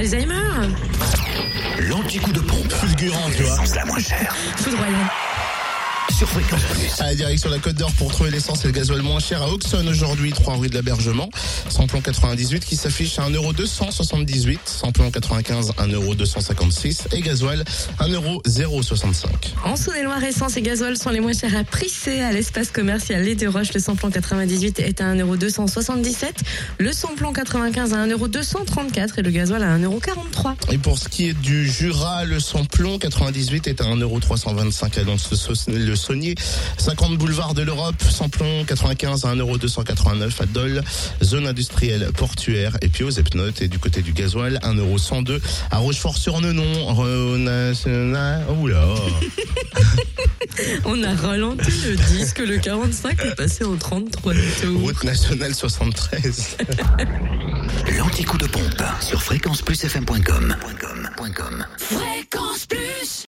Alzheimer L'anti-coup de pompe. Fulgurant, tu vois. La moins chère. Foudroyant. Sur Fréquence Plus. À la direction de la Côte d'Or pour trouver l'essence et le gasoil moins cher à Auxonne aujourd'hui, 3 rue de l'Abergement. Samplon 98 qui s'affiche à 1,278€. Samplon 95, 1,256€ et gasoil 1,065€. En Saône-et-Loire, essence et gasoil sont les moins chers à Prissé, à l'espace commercial Les Deux Roches. Le samplon 98 est à 1,277€. Le samplon 95 à 1,234€ et le gasoil à 1,43€. Et pour ce qui est du Jura, le samplon 98 est à 1,325€ à Lons le Saunier. 50 boulevard de l'Europe, samplon 95 à 1,289€ à Dole, zone industrielle portuaire. Et puis aux Epnotes et du côté du gasoil, 1,102€ à Rochefort-sur-Nenon. Renasena- Oula. On a ralenti le disque, le 45 est passé au 33 tours. Route nationale 73. L'anti-coup de pompe sur fréquenceplusfm.com. Fréquence